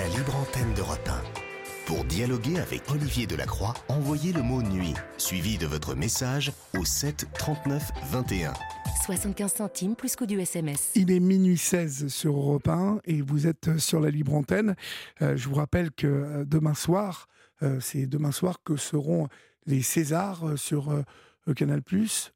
La libre antenne d'Europe 1. Pour dialoguer avec Olivier Delacroix, envoyez le mot nuit, suivi de votre message au 7 39 21. 75 centimes plus coût du SMS. Il est minuit 16 sur Europe 1 et vous êtes sur la libre antenne. Euh, je vous rappelle que euh, demain soir, euh, c'est demain soir que seront les Césars euh, sur euh, Canal Plus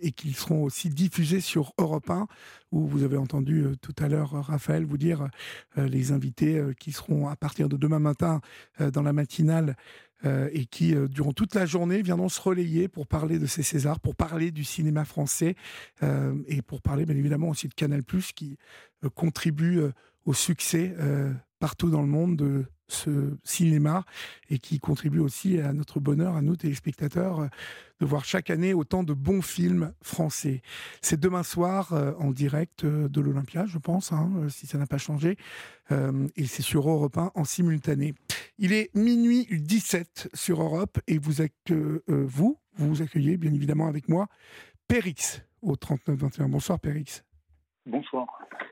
et qu'ils seront aussi diffusés sur Europe 1 où vous avez entendu euh, tout à l'heure euh, Raphaël vous dire euh, les invités euh, qui seront à partir de demain matin euh, dans la matinale euh, et qui, euh, durant toute la journée, viendront se relayer pour parler de ces Césars, pour parler du cinéma français euh, et pour parler bien évidemment aussi de Canal qui euh, contribue euh, au succès euh, partout dans le monde de ce cinéma et qui contribue aussi à notre bonheur, à nous téléspectateurs, de voir chaque année autant de bons films français. C'est demain soir euh, en direct euh, de l'Olympia, je pense, hein, euh, si ça n'a pas changé, Euh, et c'est sur Europe 1 en simultané. Il est minuit 17 sur Europe et vous, euh, vous, vous vous accueillez bien évidemment avec moi, Périx au 39-21. Bonsoir Périx. Bonsoir.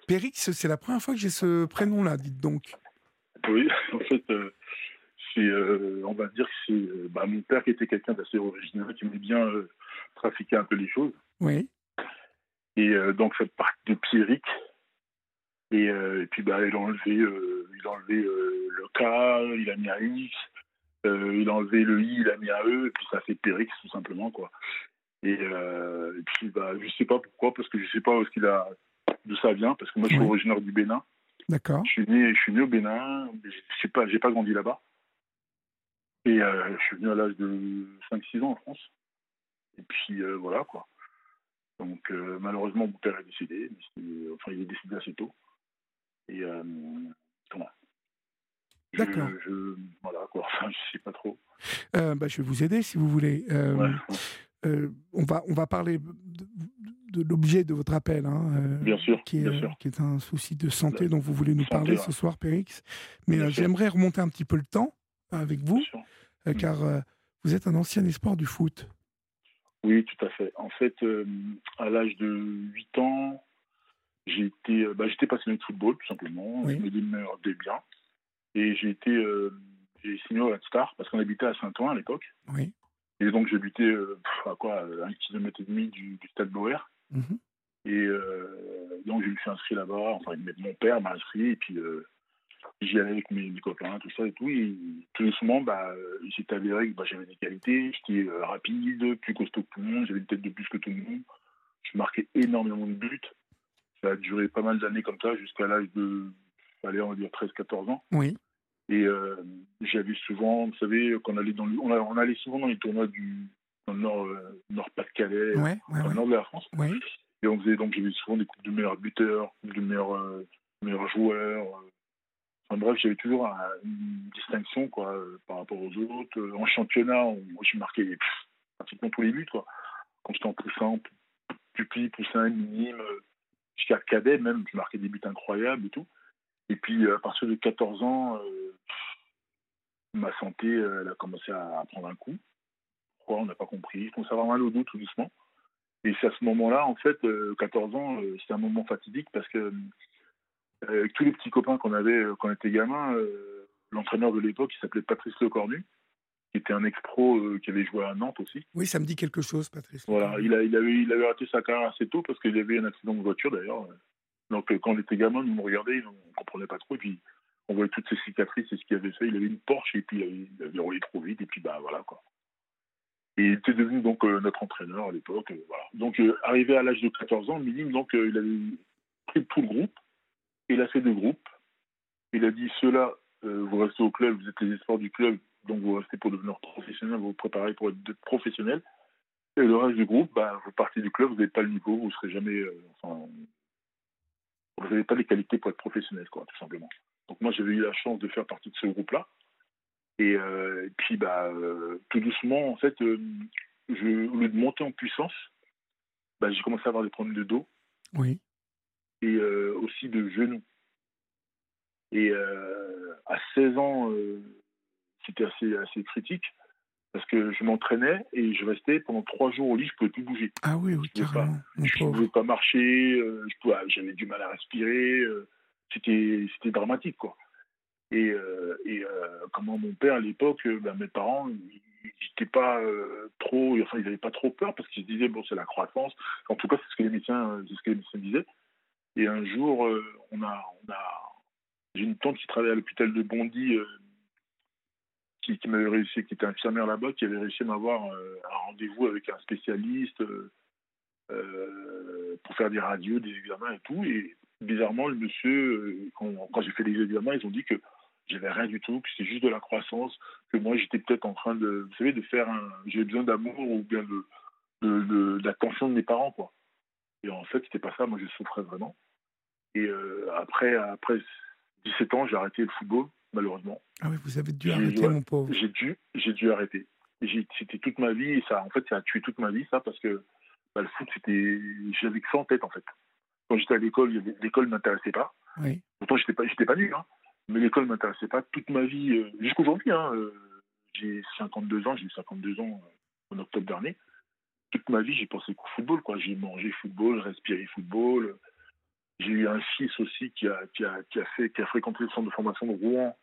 Périx, c'est la première fois que j'ai ce prénom-là, dites donc. Oui, en fait, euh, euh, on va dire que c'est euh, bah, mon père qui était quelqu'un d'assez original, qui aimait bien euh, trafiquer un peu les choses. Oui, Et donc, cette partie de Pierrick. Et, et puis, bah, il a enlevé, il a enlevé le K, il a mis un X, il a enlevé le I, il a mis un E, et puis ça fait Périx, tout simplement, quoi. Et, euh, et puis, bah, je sais pas pourquoi, parce que je sais pas où est-ce qu'il a, d'où ça vient, parce que moi, je suis originaire du Bénin. D'accord. Je suis né, je suis né au Bénin, mais je pas, j'ai pas grandi là-bas. Et euh, je suis venu à l'âge de 5-6 ans en France. Et puis euh, voilà quoi. Donc euh, malheureusement mon père est décédé, mais enfin il est décédé assez tôt. Et euh, Je- D'accord. Je, voilà quoi, enfin je sais pas trop. Bah, je vais vous aider si vous voulez. Ouais. Euh, on, va, on va parler de, de l'objet de votre appel, hein, euh, Bien sûr, qui, est, bien sûr. qui est un souci de santé dont vous voulez nous Santé, parler ouais. ce soir, Périx. Mais euh, j'aimerais remonter un petit peu le temps avec vous, Mm. car vous êtes un ancien espoir du foot. Oui, tout à fait. En fait, à l'âge de 8 ans, bah, j'étais passionné de football, tout simplement. Oui. Je me démerdais bien. Et j'ai été, j'ai signé au Red Star parce qu'on habitait à Saint-Ouen à l'époque. Oui. Et donc j'habitais euh, pff, à quoi, un kilomètre et demi du, du stade Bauer. Mhm. Et euh, donc je me suis inscrit là-bas. Enfin, mon père m'a inscrit et puis euh, j'y allais avec mes, mes copains, tout ça et tout. Et tout doucement, bah, euh, s'est avéré que bah, j'avais des qualités. J'étais euh, rapide, plus costaud que tout le monde. J'avais une tête de plus que tout le monde. Je marquais énormément de buts. Ça a duré pas mal d'années comme ça jusqu'à l'âge de, allez, on va dire 13-14 ans. Oui. Et euh, j'avais souvent, vous savez, qu'on allait dans le, on, allait souvent dans les tournois du dans le nord, euh, nord-Pas-de-Calais, Ouais, ouais, dans le ouais. nord de la France. Et on faisait donc j'avais souvent des coupes de meilleurs buteurs, de meilleurs, euh, meilleurs joueurs. euh. Enfin bref, j'avais toujours un- une distinction quoi euh, par rapport aux autres. Euh, En championnat, on, moi, je marquais pff, pratiquement tous les buts quoi. Quand j'étais en poussin, pupille, poussin, minime, euh, jusqu'à cadet même, je marquais des buts incroyables et tout. Et puis euh, à partir de 14 ans, euh, ma santé euh, elle a commencé à prendre un coup. Pourquoi on n'a pas compris. Je commençais à avoir mal au dos tout doucement. Et c'est à ce moment-là, en fait, euh, 14 ans, euh, c'était un moment fatidique parce que euh, avec tous les petits copains qu'on avait euh, quand on était gamin, euh, l'entraîneur de l'époque, il s'appelait Patrice Lecornu, qui était un ex-pro euh, qui avait joué à Nantes aussi. Oui, ça me dit quelque chose, Patrice. Voilà, il, a, il, avait, il avait raté sa carrière assez tôt parce qu'il avait un accident de voiture d'ailleurs. Donc euh, quand on était gamin, nous on regardait, on ne comprenait pas trop. Et puis on voyait toutes ses cicatrices et ce qu'il avait fait. Il avait une Porsche et puis il avait, il avait roulé trop vite et puis bah voilà quoi. Et il était devenu donc euh, notre entraîneur à l'époque. euh. Donc euh, arrivé à l'âge de 14 ans, minime, donc il avait pris tout le groupe. Il a fait deux groupes. Il a dit ceux-là, vous restez au club, vous êtes les espoirs du club, donc vous restez pour devenir professionnel, vous vous préparez pour être professionnel. Et le reste du groupe, bah, vous partez du club, vous n'avez pas le niveau, vous serez jamais, vous n'avez pas les qualités pour être professionnel, quoi, tout simplement. Donc moi, j'avais eu la chance de faire partie de ce groupe-là. Et, euh, et puis, bah, euh, tout doucement, en fait, euh, je, au lieu de monter en puissance, bah, j'ai commencé à avoir des problèmes de dos Oui. et aussi de genoux. Et à 16 ans, c'était assez, assez critique parce que je m'entraînais et je restais pendant trois jours au lit, je ne pouvais plus bouger. Ah oui, oui, carrément. Je ne pouvais pas marcher, euh, j'avais du mal à respirer. euh, c'était dramatique, quoi. Et, et comment mon père, à l'époque, ben, mes parents, n'étaient pas trop, enfin, ils n'avaient pas trop peur parce qu'ils se disaient, bon, c'est la croissance. En tout cas, c'est ce que les médecins, ce que les médecins disaient. Et un jour, on a, on a j'ai une tante qui travaillait à l'hôpital de Bondy, qui, qui m'avait réussi, qui était infirmière là-bas, qui avait réussi à m'avoir un rendez-vous avec un spécialiste pour faire des radios, des examens et tout. Et bizarrement, le monsieur, quand, quand j'ai fait les examens, ils ont dit que j'avais rien du tout, que c'était juste de la croissance, que moi j'étais peut-être en train de, vous savez, de faire un, j'avais besoin d'amour ou bien de, de, l'attention de mes parents, quoi. Et en fait, c'était pas ça, moi je souffrais vraiment. Et euh, après, après 17 ans, j'ai arrêté le football, malheureusement. Ah oui, vous avez dû arrêter, mon pauvre. J'ai dû, j'ai dû arrêter. C'était toute ma vie, et ça, en fait, ça a tué toute ma vie, ça, parce que bah, le foot, c'était, j'avais que ça en tête, en fait. Quand j'étais à l'école, l'école ne m'intéressait pas. Oui. Pourtant, j'étais pas, j'étais pas nul, hein mais l'école ne m'intéressait pas toute ma vie, euh, jusqu'aujourd'hui. Hein, euh, j'ai 52 ans, j'ai eu 52 ans euh, en octobre dernier. Toute ma vie, j'ai pensé qu'au football. Quoi. J'ai mangé football, respiré football. J'ai eu un fils aussi qui a, qui a, qui a, fait, qui a fréquenté le centre de formation de Rouen.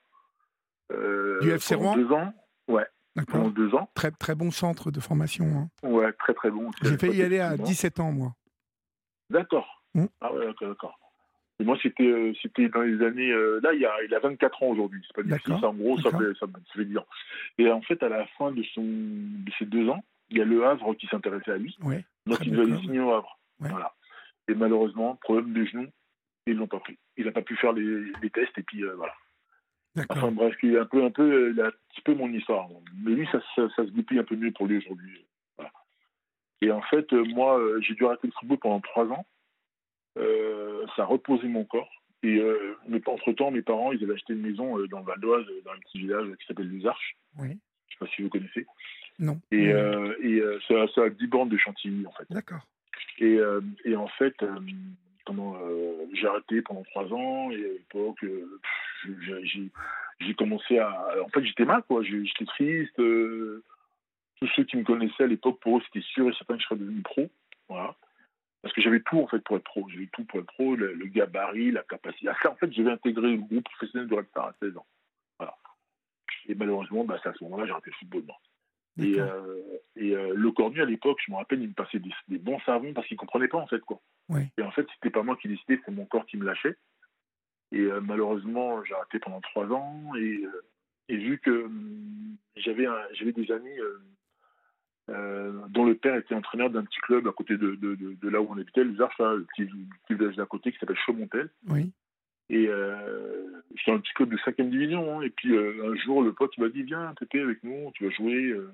Euh, du FC Rouen deux ans. Ouais. Pendant deux ans. Très, très bon centre de formation. Hein. Ouais, très très bon. J'ai fait y aller à 17 ans, moi. D'accord. Mmh. Ah ouais, d'accord moi, c'était euh, c'était dans les années. Euh, là, il a, il a 24 ans aujourd'hui. C'est pas difficile. En gros, ça fait, ça, fait dire. Et en fait, à la fin de, son, de ses deux ans, il y a Le Havre qui s'intéressait à lui. donc, il devait aller signer au Havre. Voilà. Et malheureusement, problème de genoux, ils l'ont pas pris. Il n'a pas pu faire les, les tests et puis euh, voilà. Enfin bref, il un peu, un peu, il a un petit peu mon histoire. Mais lui, ça, ça, se goupille un peu mieux pour lui aujourd'hui. Voilà. Et en fait, moi, j'ai dû arrêter le football pendant trois ans ça a reposé mon corps. Et euh, entre-temps, mes parents, ils avaient acheté une maison euh, dans le Val d'Oise, dans un petit village qui s'appelle Les Arches. Oui. Je ne sais pas si vous connaissez. Non. Et, et ça, ça, a 10 bornes de Chantilly, en fait. D'accord. Et, et, en fait, j'ai arrêté pendant trois ans. Et à l'époque, j'ai commencé à. En fait, j'étais mal, quoi. J'étais triste. tous ceux qui me connaissaient à l'époque, pour eux, c'était sûr et certain que je serais devenu pro. Voilà. Parce que j'avais tout en fait pour être pro. J'avais tout pour être pro, le, gabarit, la capacité. en fait, j'avais intégré le groupe professionnel de Red Star à 16 ans. Voilà. Et malheureusement, bah, c'est à ce moment-là j'ai arrêté le football. Et, euh, et euh, le cornu à l'époque, je me rappelle, il me passait des, bons savons parce qu'il ne comprenait pas en fait quoi. Et en fait, c'était pas moi qui décidais, c'est mon corps qui me lâchait. Et euh, malheureusement, j'ai arrêté pendant trois ans et, et vu que hum, j'avais j'avais des amis euh, dont le père était entraîneur d'un petit club à côté de, de, de, là où on habitait, les le petit, village d'à côté qui s'appelle Chaumontel. Oui. Et euh, c'était un petit club de 5 division. Hein. et puis euh, un jour, le pote m'a dit Viens, Pépé, avec nous, tu vas jouer. Euh.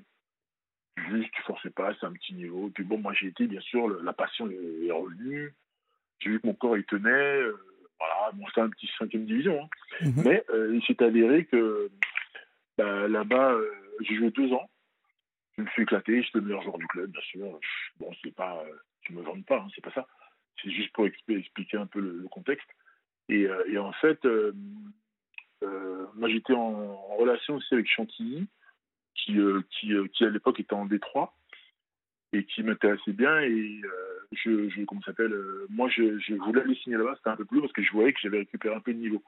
juste, tu forçais pas, c'est un petit niveau. Et puis bon, moi j'ai été, bien sûr, la passion est revenue. J'ai vu que mon corps il tenait. voilà, bon, c'était un petit 5 division. Hein. Mhm. Mais il s'est avéré que bah, là-bas, j'ai joué deux ans je me suis éclaté, j'étais le meilleur joueur du club, bien sûr. Bon, c'est pas, tu me vends pas, hein, c'est pas ça. C'est juste pour expliquer un peu le, contexte. Et, euh, et, en fait, euh, euh, moi j'étais en, relation aussi avec Chantilly, qui, qui, qui à l'époque était en Détroit et qui m'intéressait bien. Et je, je, comment s'appelle Moi, je, je, voulais aller signer là-bas, c'était un peu plus parce que je voyais que j'avais récupéré un peu de niveau.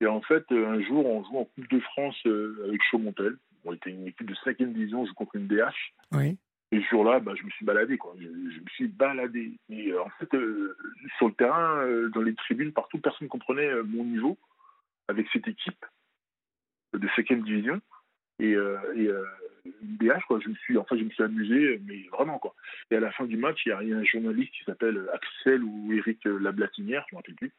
Et en fait, un jour, on joue en Coupe de France avec Chaumontel on était une équipe de 5e division, je contre une DH. Oui. Et ce jour-là, bah, je me suis baladé. Quoi. Je, me suis baladé. Et euh, en fait, euh, sur le terrain, euh, dans les tribunes, partout, personne ne comprenait mon niveau avec cette équipe de 5e division. Et, et une DH, quoi, je me suis, enfin, je me suis amusé, mais vraiment. Quoi. Et à la fin du match, il y a un journaliste qui s'appelle Axel ou Eric Lablatinière, je ne me rappelle plus,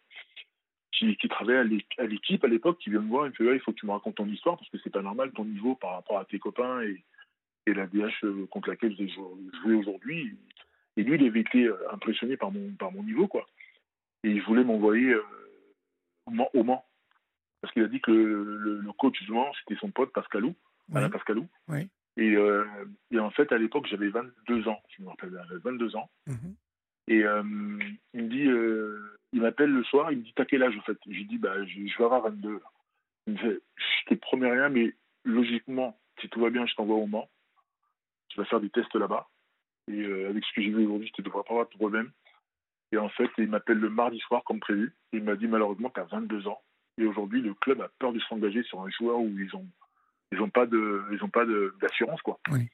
qui, qui travaillait à l'équipe à l'époque, qui vient me voir et me fait il faut que tu me racontes ton histoire parce que c'est pas normal ton niveau par rapport à tes copains et, et la DH euh, contre laquelle j'ai joué aujourd'hui. Et lui, il avait été euh, impressionné par mon, par mon niveau, quoi. Et il voulait m'envoyer euh, au Mans. Parce qu'il a dit que le, coach du Mans, c'était son pote Pascalou, Alain Pascalou. Et, et, en fait, à l'époque, j'avais 22 ans, je me rappelle, 22 ans. Mm-hmm. Et il me dit, il m'appelle le soir, il me dit T'as quel âge en fait? Je lui dis bah, je, vais avoir 22. Il me fait Je te promets rien, mais logiquement, si tout va bien, je t'envoie au Mans. Tu vas faire des tests là-bas. Et euh, avec ce que j'ai vu aujourd'hui, tu ne devrais pas avoir de problème. Et en fait, il m'appelle le mardi soir comme prévu. Il m'a dit Malheureusement, tu as 22 ans. Et aujourd'hui, le club a peur de s'engager sur un joueur où ils ont ils ont pas de ils ont pas d'assurance quoi. Oui.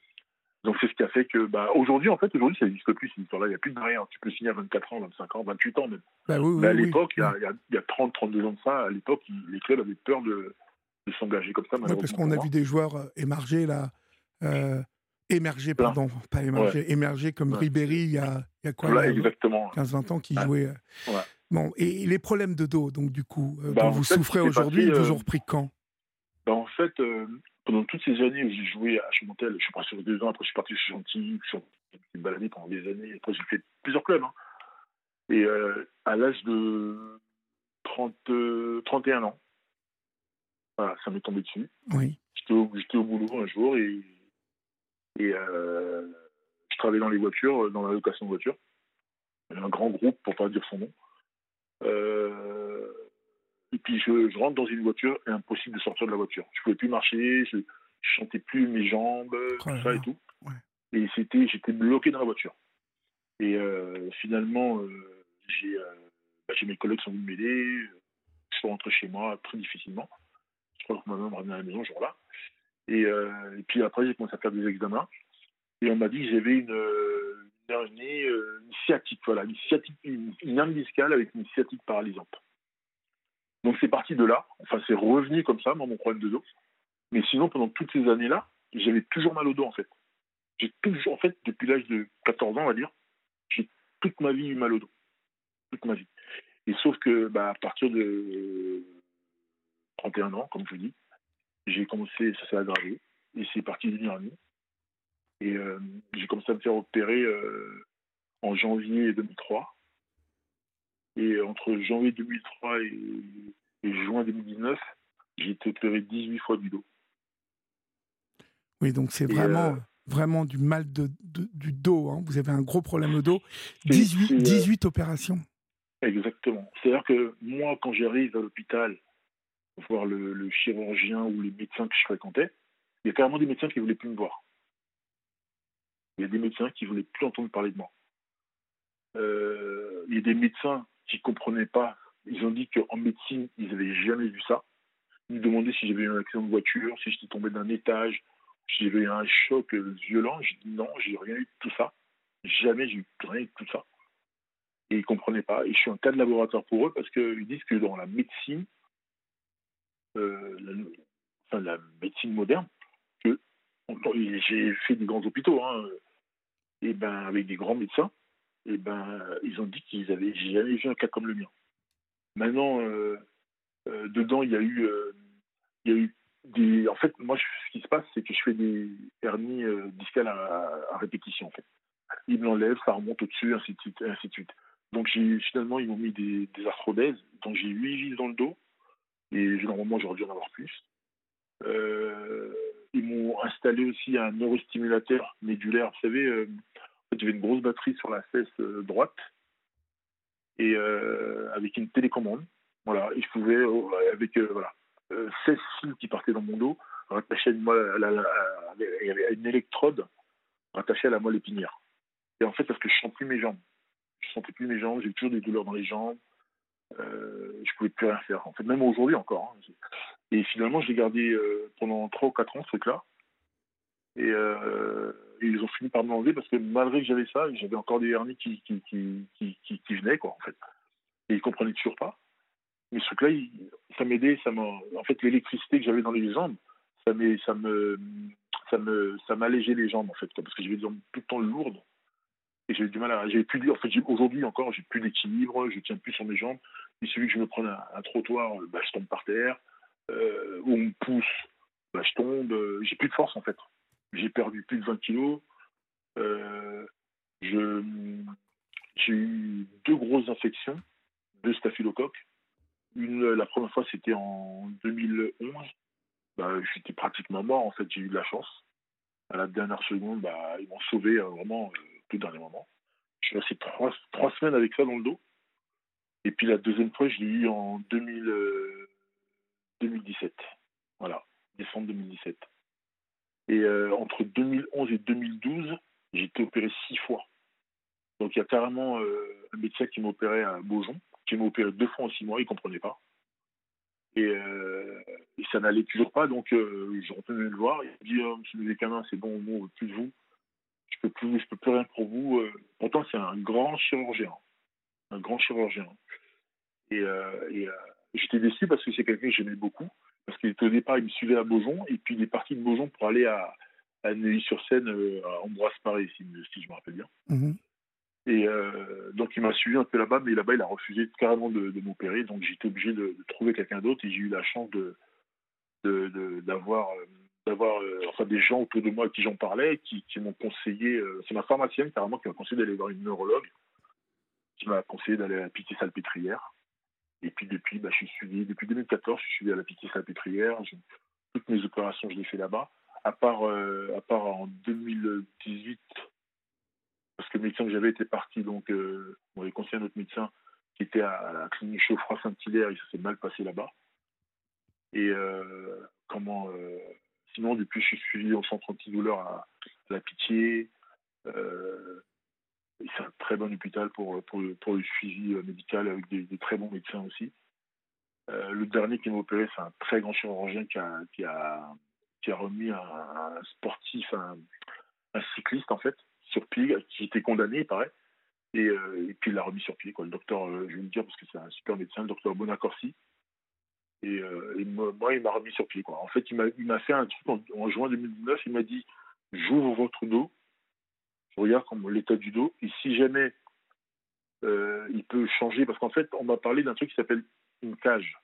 Donc c'est ce qui a fait que bah aujourd'hui en fait aujourd'hui ça n'existe plus cette histoire-là. Il n'y a plus de rien. Tu peux signer à 24 ans, 25 ans, 28 ans même. Bah oui, Mais à oui. l'époque, il y a, il y a- il y a 30, 32 ans de ça, à l'époque, les clubs avaient peur de, de s'engager comme ça. Ouais, parce qu'on a vu des joueurs euh, émerger là. euh, émerger, pardon, pas émerger, émerger comme Ouais. Ribéry il y a, il y a quoi Voilà, il y a exactement. 15-20 ans qui jouait. euh. Bon, et les problèmes de dos, donc du coup, euh, Bah, dont vous fait, souffrez aujourd'hui, ils vous euh, ont repris quand? Bah, en fait, euh, pendant toutes ces années où j'ai joué à Chemontel, je suis parti sur deux ans, après je suis parti chez Gentil, je suis baladé pendant des années, après j'ai fait plusieurs clubs. hein. Et euh, à l'âge de 30, euh, 31 ans, voilà, ça m'est tombé dessus. Oui. J'étais au, boulot un jour et, et euh, je travaillais dans les voitures, euh, dans la location de voitures. Un grand groupe, pour pas dire son nom. Euh, et puis je, je rentre dans une voiture et impossible de sortir de la voiture. Je pouvais plus marcher, je, je sentais plus mes jambes, tout là ça et tout. Ouais. Et c'était, j'étais bloqué dans la voiture. Et euh, finalement, euh, j'ai, euh, bah, j'ai mes collègues qui sont venus m'aider. Je suis rentré chez moi très difficilement. Je crois que ma maman me ramenait à la maison ce jour-là. Et, et puis après, j'ai commencé à faire des examens. Et on m'a dit que j'avais une, une euh, une sciatique, voilà, une sciatique, une, une avec une sciatique paralysante. Donc c'est parti de là. Enfin, c'est revenu comme ça, moi, mon problème de dos. Mais sinon, pendant toutes ces années-là, j'avais toujours mal au dos, en fait. J'ai toujours, en fait, depuis l'âge de 14 ans, on va dire, j'ai toute ma vie eu mal au dos. Toute ma vie. Et sauf que, bah, à partir de 31 ans, comme je vous dis, j'ai commencé, ça s'est aggravé, et c'est parti d'une hernie. Et euh, j'ai commencé à me faire opérer euh, en janvier 2003. Et entre janvier 2003 et, et juin 2019, j'ai été opéré 18 fois du dos. Oui, donc c'est vraiment, euh, vraiment du mal de, de- du dos. hein. Vous avez un gros problème au dos. C'est- 18, c'est, euh, 18 opérations. Exactement. C'est-à-dire que moi, quand j'arrive à l'hôpital, voir le, le chirurgien ou les médecins que je fréquentais, il y a carrément des médecins qui ne voulaient plus me voir. Il y a des médecins qui ne voulaient plus entendre parler de moi. Euh, il y a des médecins qui comprenaient pas. Ils ont dit qu'en médecine, ils n'avaient jamais vu ça. Ils me demandaient si j'avais eu un accident de voiture, si j'étais tombé d'un étage, si j'avais eu un choc violent. J'ai dit non, j'ai rien eu de tout ça. Jamais j'ai eu rien eu de tout ça. Et ils ne comprenaient pas. Et je suis un cas de laboratoire pour eux parce qu'ils disent que dans la médecine, euh, la, enfin, la médecine moderne, que j'ai fait des grands hôpitaux, hein, et ben, avec des grands médecins, et ben, ils ont dit qu'ils avaient jamais vu un cas comme le mien. Maintenant, euh, euh, dedans, il y a eu, euh, il y a eu des. En fait, moi, ce qui se passe, c'est que je fais des hernies euh, discales à, répétition. Ils me l'enlèvent, ça remonte au-dessus, ainsi de suite, ainsi de suite. Donc, finalement, ils m'ont mis des, des arthrodèses. Donc, j'ai huit vis dans le dos, et normalement, j'aurais dû en avoir plus. Euh, ils m'ont installé aussi un neurostimulateur médulaire. Vous savez, euh, j'avais une grosse batterie sur la fesse euh, droite et euh, avec une télécommande. Voilà, et je pouvais, euh, avec voilà, euh, 16 fils qui partaient dans mon dos, rattachés à une, électrode rattachée à la moelle épinière. Et en fait, parce que je ne sens plus mes jambes. Je ne sentais plus mes jambes, j'ai toujours des douleurs dans les jambes. Je pouvais plus rien faire. En fait, même aujourd'hui encore. hein. Et finalement, je l'ai gardé pendant 3 ou 4 ans, ce truc-là. Et, euh, ils ont fini par me l'enlever parce que malgré que j'avais ça, j'avais encore des hernies qui, qui, qui, qui, venaient, quoi, en fait. Et ils comprenaient toujours pas. Mais ce truc-là, ça m'aidait, ça en fait, l'électricité que j'avais dans les jambes, ça ça me, ça me, ça m'allégeait les jambes, en fait, parce que j'avais des jambes tout le temps lourdes. Et j'avais du mal à, j'avais plus, en fait, aujourd'hui encore, j'ai plus d'équilibre, je tiens plus sur mes jambes. Il suffit que je me prenne un trottoir, bah, je tombe par terre, euh, ou on me pousse, bah, je tombe, euh, j'ai plus de force, en fait. J'ai perdu plus de 20 kilos. Euh, j'ai eu deux grosses infections, deux staphylocoques. Une, la première fois, c'était en 2011. Bah, j'étais pratiquement mort, en fait, j'ai eu de la chance. À la dernière seconde, bah, ils m'ont sauvé euh, vraiment euh, tout dernier moment. Je suis resté trois, trois semaines avec ça dans le dos. Et puis la deuxième fois, je l'ai eu en 2000, euh, 2017. Voilà, décembre 2017. Et euh, entre 2011 et 2012, j'ai été opéré six fois. Donc il y a carrément euh, un médecin qui m'a opéré à Beaujon, qui m'a opéré deux fois en six mois, il ne comprenait pas. Et, ça n'allait toujours pas, donc j'ai retourné le voir. Il me dit oh, Monsieur Médicament, c'est bon, on ne veut plus de vous. Je je peux plus rien pour vous. Pourtant, c'est un grand chirurgien. Un grand chirurgien. Et, et j'étais déçu parce que c'est quelqu'un que j'aimais beaucoup. Parce qu'au départ, il me suivait à Beaujon, et puis il est parti de Beaujon pour aller à, à Neuilly-sur-Seine, à Ambroise-Paré, si, si, je me rappelle bien. Mhm. Et euh, donc il m'a suivi un peu là-bas, mais là-bas il a refusé carrément de, m'opérer, donc j'étais obligé de, trouver quelqu'un d'autre et j'ai eu la chance de d'avoir d'avoir euh, enfin des gens autour de moi à qui j'en parlais, qui, m'ont conseillé, euh, c'est ma pharmacienne carrément qui m'a conseillé d'aller voir une neurologue, qui m'a conseillé d'aller à la Pitié-Salpêtrière. Et puis depuis, bah, je suis suivi depuis 2014, je suis suivi à la Pitié-Salpêtrière. Toutes mes opérations, je les fais là-bas. À part, à part en 2018, parce que le médecin que j'avais était parti, donc euh, on avait conseillé à notre médecin qui était à, la clinique Chauffroy Saint-Hilaire, et ça s'est mal passé là-bas. Et euh, comment euh, Sinon, depuis, je suis suivi au centre antidouleur à, à la Pitié. C'est un très bon hôpital pour, le suivi médical avec des, très bons médecins aussi. le dernier qui m'a opéré, c'est un très grand chirurgien qui a, remis un, sportif, un, cycliste en fait, sur pied, qui était condamné, il paraît. Et, euh, puis il l'a remis sur pied. Le docteur, euh, je vais le dire parce que c'est un super médecin, le docteur Bonacorsi. Et, euh, moi, il m'a remis sur pied. En fait, il m'a fait un truc en, juin 2019. Il m'a dit J'ouvre votre dos, regarde comme l'état du dos, et si jamais il peut changer, parce qu'en fait, on m'a parlé d'un truc qui s'appelle une cage.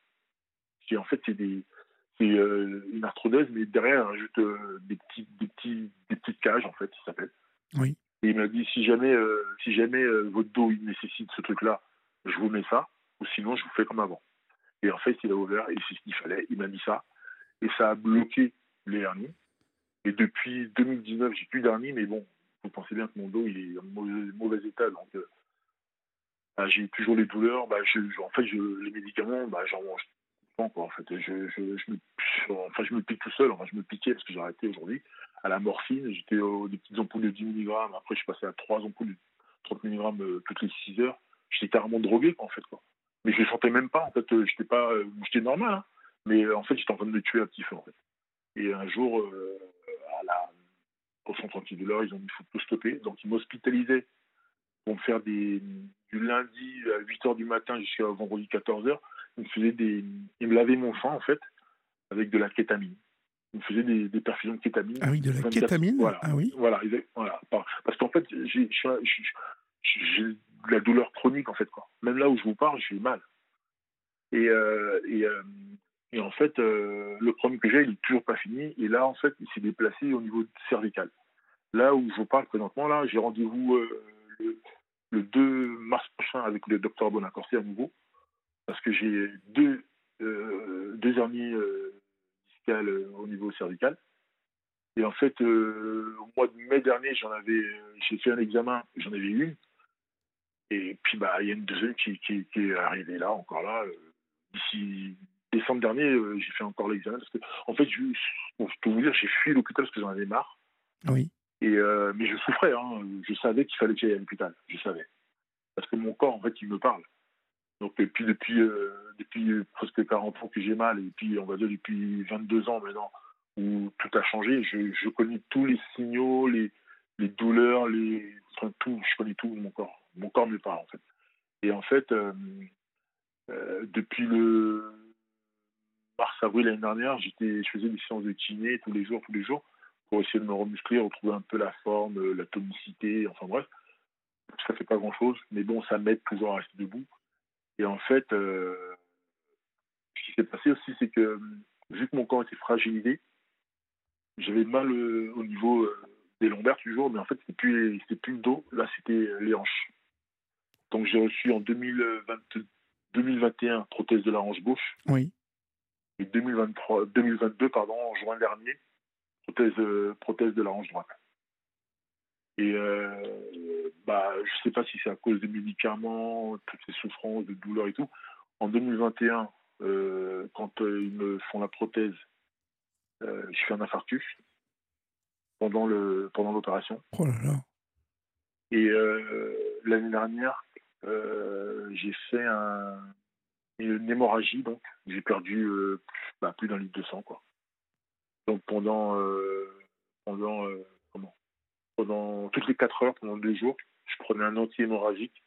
Qui en fait, c'est c'est une arthrodèse, mais derrière, on rajoute des, petits, des, petits, des petites cages, en fait, ça s'appelle. Oui. Et il m'a dit si jamais, euh, si jamais euh, votre dos il nécessite ce truc-là, je vous mets ça, ou sinon je vous fais comme avant. Et en fait, il a ouvert et c'est ce qu'il fallait. Il m'a dit ça. Et ça a bloqué les hernies. Et depuis 2019, j'ai plus d'hernies, mais bon, vous pensez bien que mon dos est en mauvais, état. Donc, euh, bah, j'ai toujours les douleurs. Bah, je, en fait, je, les médicaments, bah, j'en mange pas. Quoi, en fait. Je, je, me, enfin, je pique tout seul. Enfin, je me piquais parce que j'ai arrêté aujourd'hui à la morphine. J'étais aux des petites ampoules de 10 mg. Après, je suis passé à 3 ampoules de 30 mg euh, toutes les 6 heures. J'étais carrément drogué, en fait. Mais je ne sentais même pas. En fait, euh, j'étais pas, j'étais normal. Hein. Mais en fait, j'étais en train de me tuer un petit feu. Et un jour, à au centre antidouleur, ils ont dit faut tout stopper. Donc, ils m'hospitalisaient pour me faire des, du lundi à 8 h du matin jusqu'à vendredi 14 h. Ils me faisaient des, ils me lavaient mon sang, en fait, avec de la kétamine on faisait des, des, perfusions de kétamine. Ah oui, de la kétamine? Voilà. Ah oui? Voilà, voilà. Parce qu'en fait, j'ai de la douleur chronique, en fait. Quoi. Même là où je vous parle, j'ai mal. Et, euh, et, euh, et, en fait, euh, le problème que j'ai, il n'est toujours pas fini. Et là, en fait, il s'est déplacé au niveau cervical. Là où je vous parle présentement, là, j'ai rendez-vous le, le, 2 mars prochain avec le docteur Bonacorsi à nouveau. Parce que j'ai deux, deux hernies euh, au niveau cervical. Et en fait, euh, au mois de mai dernier, j'en avais, j'ai fait un examen, j'en avais une. Et puis, bah, il y a une deuxième qui, qui, est arrivée là, encore là. Euh, d'ici décembre dernier, j'ai fait encore l'examen. Parce que, en fait, je, peux vous dire, j'ai fui l'hôpital parce que j'en avais marre. Oui. Et, mais je souffrais. Hein. Je savais qu'il fallait que j'aille à l'hôpital. Je savais. Parce que mon corps, en fait, il me parle. Donc, et puis depuis, euh, depuis presque 40 ans que j'ai mal, et puis on va dire depuis 22 ans maintenant, où tout a changé, je, je connais tous les signaux, les, les douleurs, les, enfin, tout, je connais tout mon corps. Mon corps me parle en fait. Et en fait, euh, euh, depuis le mars-avril l'année dernière, je faisais des séances de kiné tous les jours, tous les jours, pour essayer de me remuscler, retrouver un peu la forme, la tonicité, enfin bref. Ça fait pas grand-chose, mais bon, ça m'aide toujours à rester debout. Et en fait, euh, ce qui s'est passé aussi, c'est que vu que mon corps était fragilisé, j'avais mal euh, au niveau euh, des lombaires toujours, mais en fait, c'était plus, plus le dos, là, c'était les hanches. Donc, j'ai reçu en 2020, 2021 prothèse de la hanche gauche. Oui. Et 2023, 2022, pardon, en juin dernier, prothèse, prothèse de la hanche droite. Et euh, bah, je ne sais pas si c'est à cause des médicaments, toutes ces souffrances, de douleurs et tout. En 2021, euh, quand euh, ils me font la prothèse, je fais un infarctus pendant le pendant l'opération. Oh là là. Et l'année dernière, j'ai fait un une hémorragie, donc. J'ai perdu bah, plus d'un litre de sang, quoi. Donc pendant, pendant, comment? Pendant toutes les 4 heures, pendant deux jours, je prenais un anti-hémorragique.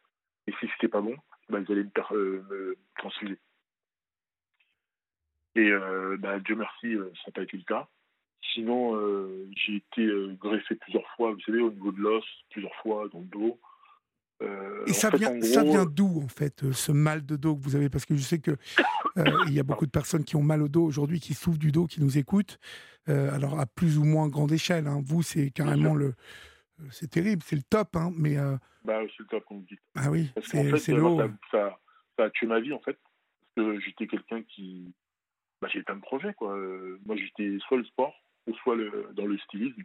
Et si c'était pas bon, bah, ils allaient me, me transfuser. Et bah, Dieu merci, ça n'a pas été le cas. Sinon, euh, j'ai été euh, greffé plusieurs fois, vous savez, au niveau de l'os, plusieurs fois dans le dos. Euh, Et ça vient, ça vient d'où, en fait, ce mal de dos que vous avez? Parce que je sais qu'il il y a beaucoup de personnes qui ont mal au dos aujourd'hui, qui souffrent du dos, qui nous écoutent. alors, à plus ou moins grande échelle. Hein. Vous, c'est carrément le. C'est terrible, c'est le top, hein, mais. Bah, c'est le top, comme vous dites. Ah oui, c'est l'eau. Ça, ça, ça, a tué ma vie, en fait. Parce que j'étais quelqu'un qui. Bah, j'ai plein de projets, quoi. moi, j'étais soit le sport, soit le, dans le stylisme.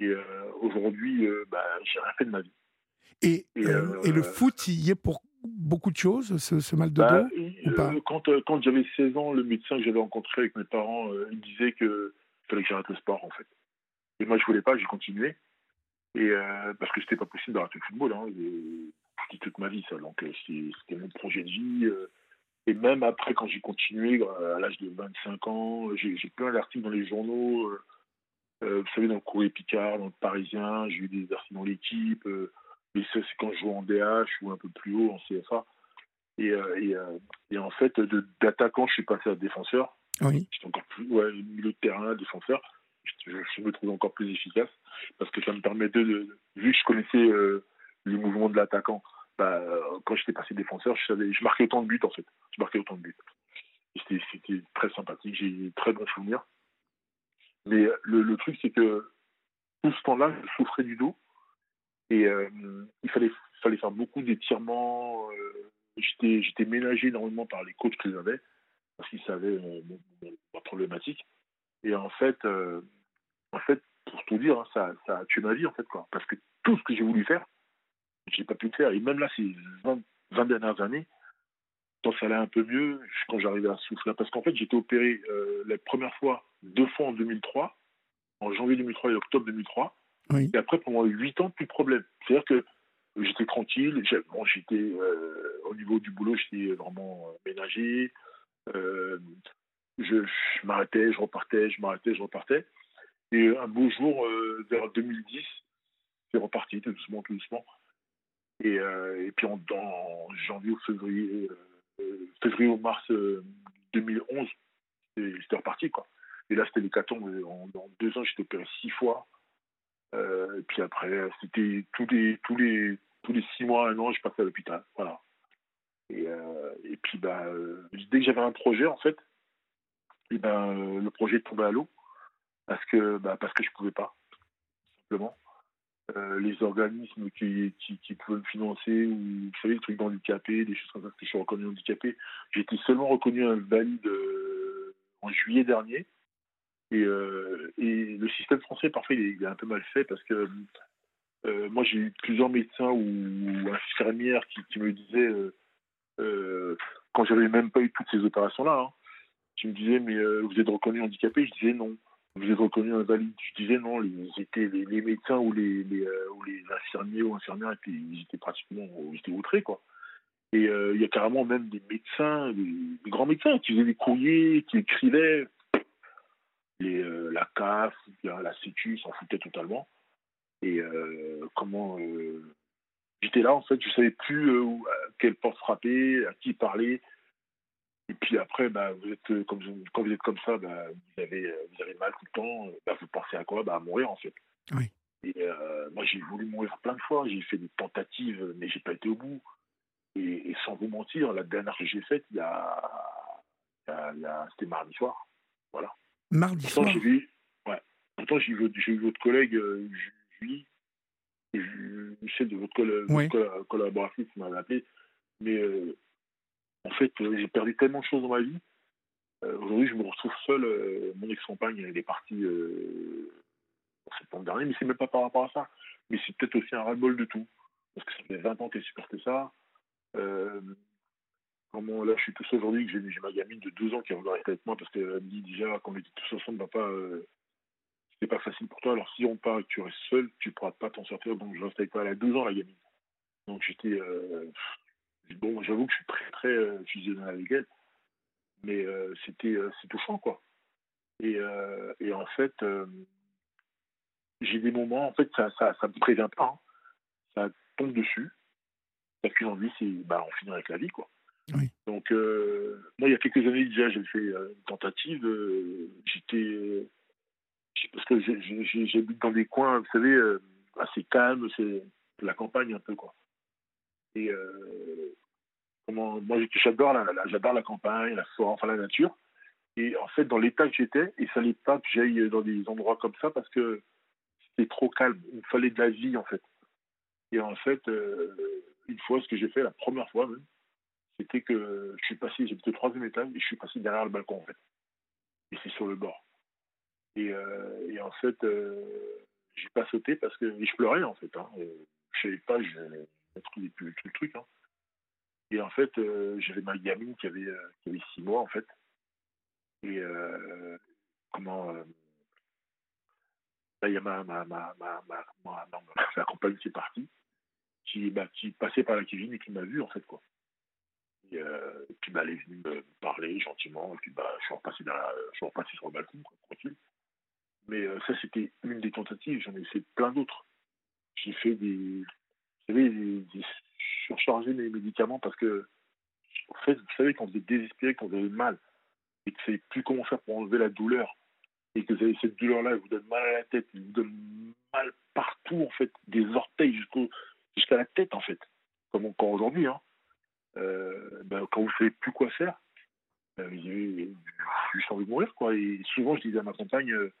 Et euh, aujourd'hui, euh, bah, j'ai rien fait de ma vie. Et, et, euh, le foot, il y est pour beaucoup de choses, ce, mal de bah, dos Quand, quand j'avais 16 ans, le médecin que j'avais rencontré avec mes parents, il disait qu'il fallait que j'arrête le sport, en fait. Et moi, je voulais pas, j'ai continué. Et parce que c'était pas possible d'arrêter le football. Hein, toute ma vie, ça. Donc, c'était mon projet de vie. Et même après, quand j'ai continué, euh, à l'âge de 25 ans, j'ai plein d'articles dans les journaux. Euh, euh, vous savez, dans le Courrier Picard, dans le Parisien, j'ai eu des articles dans l'équipe. Mais ça, c'est quand je jouais en DH ou un peu plus haut, en CFA. Et, et, en fait, d'attaquant, je suis passé à défenseur. Oui. J'étais encore plus, ouais, milieu de terrain, défenseur. Je, me trouve encore plus efficace parce que ça me permettait de, vu que je connaissais les mouvements de l'attaquant, bah, quand j'étais passé défenseur, je, savais, je marquais autant de buts en fait. Je marquais autant de buts. C'était très sympathique, j'ai eu très bons souvenirs. Mais le, le truc, c'est que tout ce temps-là, je souffrais du dos et euh, il fallait, faire beaucoup d'étirements. Euh, j'étais ménagé énormément par les coachs que j'avais parce qu'ils savaient ma problématique. Et en fait, euh, en fait, pour tout dire, hein, ça, a tué ma vie en fait quoi. Parce que tout ce que j'ai voulu faire, j'ai pas pu le faire. Et même là, ces 20, dernières années, quand ça allait un peu mieux, quand j'arrivais à souffler, parce qu'en fait, j'étais opéré euh, la première fois, deux fois en 2003, en janvier 2003 et octobre 2003. Et après, pendant huit ans, plus de problème. C'est-à-dire que j'étais tranquille. J'étais euh, au niveau du boulot, j'étais vraiment euh, ménagé. je, je m'arrêtais, je repartais, je m'arrêtais, je repartais. Et un beau jour, vers 2010, c'est reparti tout doucement, tout doucement. Et, euh, et puis en, janvier ou février, euh, février ou mars 2011, euh, c'était reparti. Quoi. Et là, c'était l'hécatombe. En, en deux ans, j'étais opéré six fois. Et puis après, c'était tous les, tous, les, tous les six mois, un an, je passais à l'hôpital. Voilà. Et, et puis, bah, dès que j'avais un projet, en fait, et ben, le projet tombait à l'eau parce que, bah, parce que je pouvais pas, simplement. Euh, les organismes qui, qui, qui, pouvaient me financer, ou vous savez, les trucs d'handicapés, des choses comme ça, parce que je suis reconnu handicapé. J'ai été seulement reconnu un valide euh, en juillet dernier. Et, euh, et, le système français, parfois, il est, un peu mal fait parce que moi, j'ai eu plusieurs médecins ou, infirmières qui, me disaient, quand j'avais même pas eu toutes ces opérations-là, hein, qui me disaient, mais vous êtes reconnu handicapé? Je disais non vous êtes reconnu invalide? Je disais non, les, les, les médecins ou les, euh, infirmiers ou infirmières étaient, étaient pratiquement ils étaient outrés, quoi. Et euh, il y a carrément même des médecins, des, grands médecins qui faisaient des courriers, qui écrivaient. Les, euh, la CAF, la Sécu s'en foutaient totalement. Et comment. J'étais là, en fait, je savais plus à quelle porte frapper, à qui parler. Et puis après, bah, vous êtes, euh, comme, quand vous êtes comme ça, bah, vous, avez, euh, vous avez mal tout le temps. Bah, vous pensez à quoi? Bah, À mourir, en fait. Oui. Et euh, moi, j'ai voulu mourir plein de fois. J'ai fait des tentatives, mais j'ai pas été au bout. Et, sans vous mentir, la dernière que j'ai faite, il y a, il y a, c'était mardi soir. Voilà. Mardi soir j'ai vu, ouais. Pourtant, j'ai vu, j'ai vu votre collègue, euh, Julie, Michel de votre, oui. votre collaboratrice qui m'avait appelé. Mais en fait, euh, j'ai perdu tellement de choses dans ma vie. Euh, aujourd'hui, je me retrouve seul. Euh, mon ex-compagne, elle est partie en septembre dernier, mais c'est même pas par rapport à ça. Mais c'est peut-être aussi un ras-le-bol de tout. Parce que ça fait 20 ans qu'elle supportait ça. Là, je suis tout seul aujourd'hui, que j'ai ma gamine de 12 ans qui veut rester avec moi parce qu'elle me dit déjà, quand on était tous ensemble, papa, c'était pas facile pour toi. Alors, si on part tu restes seul, tu pourras pas t'en sortir. Donc, je reste avec toi. Elle a 12 ans, la gamine. Donc, j'étais bon, j'avoue que je suis très, très fusionnel avec elle, mais c'était c'est touchant, quoi. Et, en fait, j'ai des moments, en fait, ça, ça, ça me prévient pas, ça tombe dessus. La qu'une envie, c'est bah, en finir avec la vie, quoi. Donc, moi, il y a quelques années déjà, j'ai fait une tentative. J'étais. parce que j'habite dans des coins, vous savez, assez calmes, c'est la campagne un peu, quoi. Et moi, j'adore la, j'adore la campagne, la forêt, enfin la nature. Et en fait, dans l'état que j'étais, il fallait pas que j'aille dans des endroits comme ça parce que c'était trop calme. Il me fallait de la vie, en fait. Et en fait, une fois, ce que j'ai fait, la première fois même, c'était que je suis passé, j'étais au troisième étage et je suis passé derrière le balcon, en fait. Et c'est sur le bord. Et, et en fait, j'ai pas sauté parce que je pleurais en fait. Hein. Je savais pas, je trouvais plus tout le truc. Hein. Et en fait, euh, j'avais ma gamine qui avait, euh, six mois en fait. Et euh, comment Là, il y a ma, ma, compagne qui est partie, qui, bah, qui passait par la cuisine et qui m'a vu en fait quoi. Et, puis bah, elle est venue me parler gentiment, et puis bah, je suis repassé, sur le balcon, quoi, tranquille. Mais euh, ça, c'était une des tentatives. J'en ai fait plein d'autres. J'ai fait des, vous savez, des, mes médicaments parce que, en fait, vous savez, quand vous êtes désespéré, quand vous avez mal, et que vous ne savez plus comment faire pour enlever la douleur, et que vous avez cette douleur-là, elle vous donne mal à la tête, elle vous donne mal partout, en fait, des orteils jusqu'à la tête, en fait, comme encore aujourd'hui, hein. Euh, ben, quand vous ne savez plus quoi faire, ben, j'ai juste envie de mourir. Et souvent, je disais à ma compagne, euh,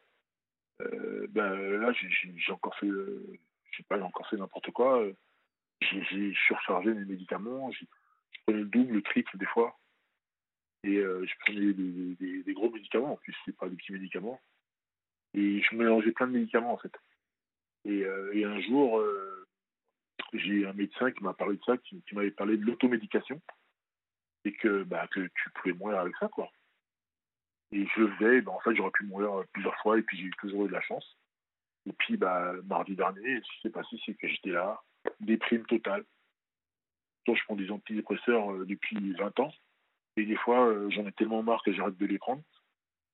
euh, ben, là, j'ai encore fait, euh, je sais pas, encore fait n'importe quoi. Euh, j'ai surchargé mes médicaments. Je prenais le double, le triple des fois. Et je prenais des, gros médicaments, en plus, c'est pas des petits médicaments. Et je mélangeais plein de médicaments, en fait. Et, un jour, j'ai un médecin qui m'a parlé de ça, qui, m'avait parlé de l'automédication. Et que, bah, que tu pouvais mourir avec ça, quoi. Et je faisais, ben, en fait, j'aurais pu mourir plusieurs fois, et puis j'ai toujours eu de la chance. Et puis, bah, mardi dernier, ce qui s'est passé, c'est que j'étais là, déprime totale. Je prends des antidépresseurs euh, depuis 20 ans, et des fois, euh, j'en ai tellement marre que j'arrête de les prendre.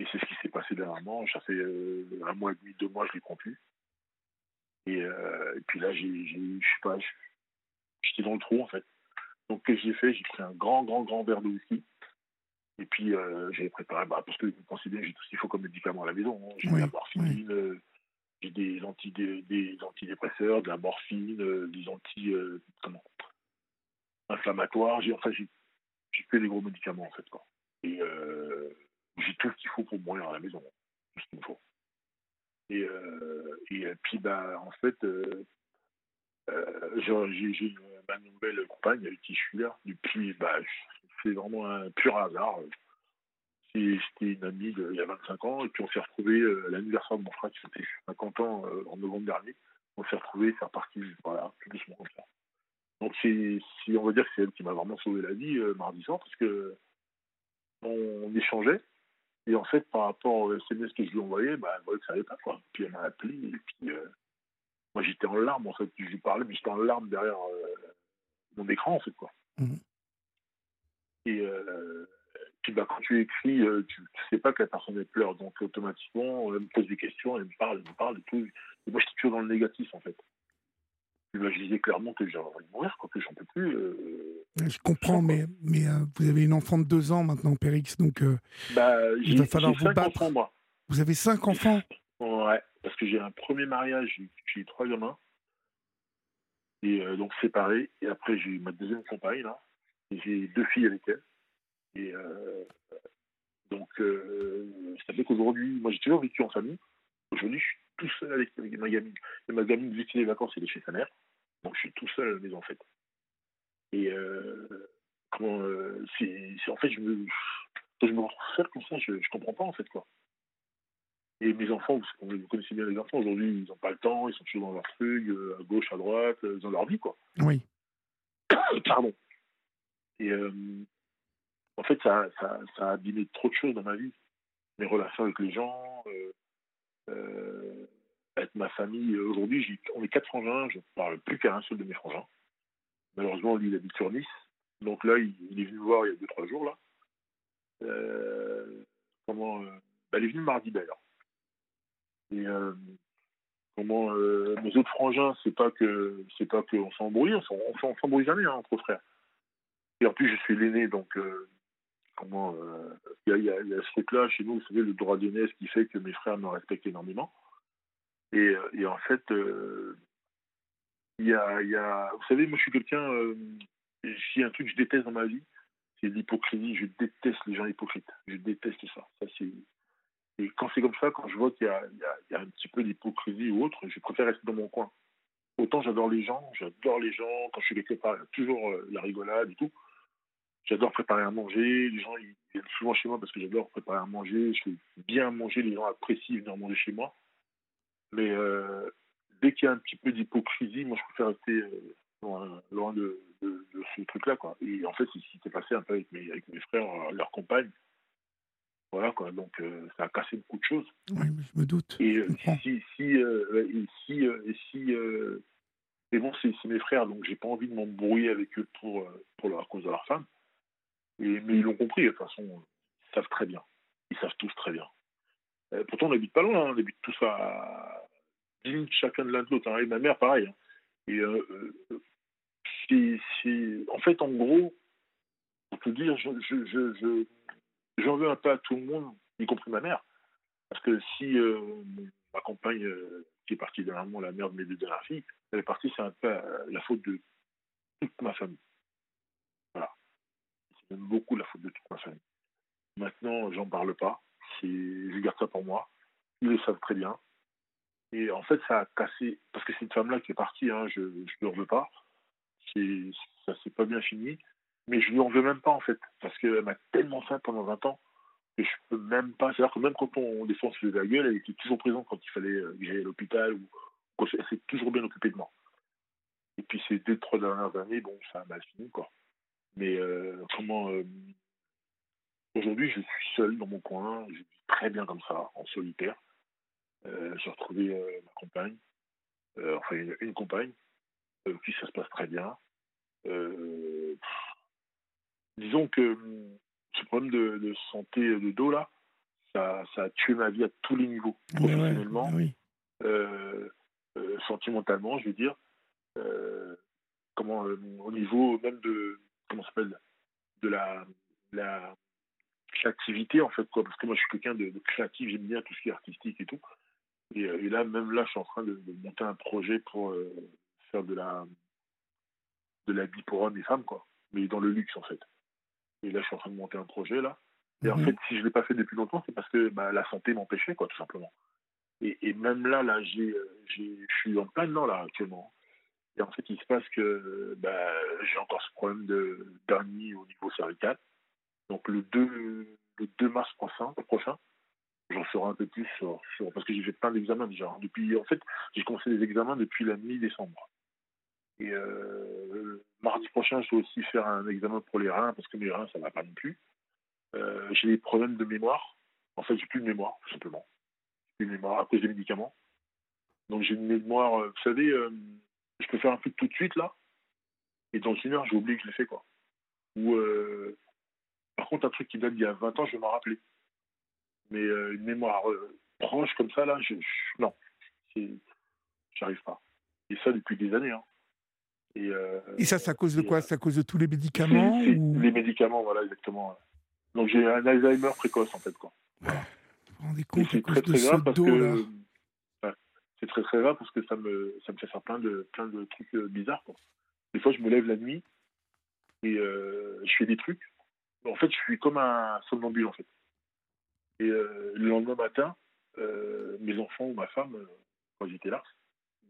Et c'est ce qui s'est passé dernièrement. Ça fait euh, un mois et demi, deux mois, je les prends plus. Et, et puis là, j'ai, je sais pas, j'étais dans le trou, en fait. Donc, qu'est-ce que j'ai fait? J'ai pris un grand, grand, grand verre de whisky et puis, euh, j'ai préparé, bah, parce que vous considérez j'ai tout ce qu'il faut comme médicament à la maison. Hein. J'ai de la morphine, euh, j'ai des, anti, des, antidépresseurs, de la morphine, euh, des anti inflammatoires. J'ai, enfin, j'ai, que des gros médicaments, en fait. Quoi. Et j'ai tout ce qu'il faut pour mourir à la maison. Tout ce qu'il me faut. Et, et puis, bah, en fait, j'ai, ma nouvelle compagne avec qui je suis là depuis bah, c'est vraiment un pur hasard. C'était une amie il y a 25 ans, et puis on s'est retrouvés euh, l'anniversaire de mon frère qui fêtait 50 ans euh, en novembre dernier. On s'est retrouvés, c'est reparti, voilà, doucement comme ça. Donc c'est, on va dire que c'est elle qui m'a vraiment sauvé la vie euh, mardi soir, parce que on, échangeait, et en fait, par rapport au SMS que je lui envoyais, bah, elle ça n'allait pas, quoi. Puis elle m'a appelé, et puis moi j'étais en larmes, en fait, je lui parlais, mais j'étais en larmes derrière mon écran, en fait, quoi. Mmh. Et euh, puis bah, quand tu écris, euh, tu ne sais pas que la personne elle pleure, donc automatiquement, elle me pose des questions, elle me parle, elle me parle et tout. Et moi, je suis toujours dans le négatif, en fait. Je disais clairement que j'ai envie de mourir, quoi, que j'en peux plus. Euh, je comprends, mais, mais vous avez une enfant de deux ans maintenant, Périx, donc bah, il va falloir vous battre. Enfants, moi. Vous avez cinq enfants Ouais, parce que j'ai un premier mariage, j'ai trois gamins, et donc séparés, et après j'ai ma deuxième compagne, là, j'ai deux filles avec elle. Et euh, donc, euh, ça fait qu'aujourd'hui, moi j'ai toujours vécu en famille. Aujourd'hui, je suis tout seul avec, ma gamine. Et ma gamine, vu que les vacances, elle est chez sa mère. Donc, je suis tout seul à la maison, en fait. Et euh, comment. c'est, en fait, je me, je me comme ça, je, je comprends pas, en fait, quoi. Et mes enfants, vous connaissez bien les enfants, aujourd'hui, ils n'ont pas le temps, ils sont toujours dans leur truc, à gauche, à droite, dans leur vie, quoi. Oui. Pardon. Et euh, en fait, ça, ça, ça, a abîmé trop de choses dans ma vie. Mes relations avec les gens, euh, euh, avec ma famille. Aujourd'hui, on est quatre frangins, je ne parle plus qu'à un seul de mes frangins. Malheureusement, lui, il habite sur Nice. Donc là, il, est venu me voir il y a deux, trois jours, là. comment, bah, il est venu mardi, d'ailleurs. Et comment mes autres frangins, c'est pas que c'est pas qu'on s'embrouille, on s'embrouille jamais hein, entre frères. Et en plus, je suis l'aîné, donc comment il y, a, ce truc-là chez nous, vous savez, le droit d'aînesse qui fait que mes frères me respectent énormément. Et, et en fait, il y a, y a, vous savez, moi je suis quelqu'un, euh, s'il y a un truc que je déteste dans ma vie, c'est l'hypocrisie. Je déteste les gens hypocrites. Je déteste ça. Et quand c'est comme ça, quand je vois qu'il y a, y a, un petit peu d'hypocrisie ou autre, je préfère rester dans mon coin. Autant j'adore les gens, j'adore les gens. Quand je suis quelque part, toujours euh, la rigolade et tout. J'adore préparer à manger. Les gens viennent souvent chez moi parce que j'adore préparer à manger. Je fais bien manger. Les gens apprécient venir manger chez moi. Mais euh, dès qu'il y a un petit peu d'hypocrisie, moi je préfère rester euh, loin, de, ce truc-là. Quoi. Et en fait, c'est ce qui s'est passé un peu avec mes, avec mes frères, euh, leurs compagnes. Voilà, quoi. Donc euh, ça a cassé beaucoup de choses. Oui, je me doute. Et si, si, et si, et si mais bon, c'est mes frères, donc j'ai pas envie de m'embrouiller avec eux pour, pour la cause de leur femme. Et, mais ils l'ont compris, de toute façon, ils savent très bien. Ils savent tous très bien. pourtant, on n'habite pas loin, hein. on habite tous à, chacun de l'un de l'autre. Hein. Et ma mère, pareil. Hein. Et euh, euh, en fait, en gros, pour te dire, je, je, j'en veux un peu à tout le monde, y compris ma mère. Parce que si euh, ma compagne, qui est partie dernièrement, la mère de mes deux dernières filles, elle est partie, c'est un peu la faute de toute ma famille. Voilà. C'est même beaucoup la faute de toute ma famille. Maintenant, j'en parle pas. Je garde ça pour moi. Ils le savent très bien. Et en fait, ça a cassé, parce que c'est une femme-là qui est partie, hein, je ne lui en veux pas. Ça s'est pas bien fini, mais je lui en veux même pas, en fait, parce qu'elle m'a tellement fait pendant 20 ans que je peux même pas. C'est-à-dire que même quand on, des fois, la gueule, elle était toujours présente quand il fallait que j'aille à l'hôpital, elle s'est toujours bien occupée de moi. Et puis ces deux, trois dernières années, bon, ça a mal fini, quoi. Mais euh, comment. Euh, aujourd'hui, je suis seul dans mon coin, je vis très bien comme ça, en solitaire. Euh, j'ai retrouvé euh, ma compagne, euh, enfin une, compagne, puis ça se passe très bien. disons que ce problème de, santé de dos là, ça, ça, a tué ma vie à tous les niveaux, professionnellement, sentimentalement, je veux dire, comment, au niveau même de, comment s'appelle, de la, la créativité en fait quoi, parce que moi je suis quelqu'un de, de créatif, j'aime bien tout ce qui est artistique et tout. Euh, et, là, même là, je suis en train de, monter un projet pour euh, faire de la de l'habit pour hommes et femmes, quoi. Mais dans le luxe, en fait. Et là, je suis en train de monter un projet, là. Et en mhm. fait, si je ne l'ai pas fait depuis longtemps, c'est parce que bah, la santé m'empêchait, quoi, tout simplement. Et, même là, là, j'ai, je suis en plein dedans, là, actuellement. Et en fait, il se passe que bah, j'ai encore ce problème de dernier au niveau cervical. Donc, le 2, le 2 mars prochain, prochain j'en saurai un peu plus parce que j'ai fait plein d'examens déjà. Depuis, en fait, j'ai commencé les examens depuis la mi-décembre. Et euh, mardi prochain, je dois aussi faire un examen pour les reins parce que mes reins, ça va pas non plus. Euh, j'ai des problèmes de mémoire. En fait, j'ai plus de mémoire, tout simplement. J'ai plus de mémoire à cause des médicaments. Donc j'ai une mémoire, euh, vous savez, je peux faire un truc tout de suite là, et dans une heure, j'ai oublié que je l'ai fait quoi. Ou par contre, un truc qui date d'il y a 20 ans, je vais m'en rappeler. Mais euh, une mémoire euh, proche comme ça, là, je, je non, j'arrive pas. Et ça depuis des années. Hein. Et, euh, et, ça, c'est à cause de quoi? C'est à cause de tous les médicaments Les médicaments, voilà, exactement. Donc j'ai un Alzheimer précoce, en fait. Quoi. Vous vous rendez compte c'est très, très grave parce que c'est très très grave parce que ça me ça me fait faire plein de plein de trucs bizarres. Quoi. Des fois, je me lève la nuit et je fais des trucs. En fait, je suis comme un somnambule en fait. Et euh, le lendemain matin, euh, mes enfants ou ma femme, euh, quand j'étais là,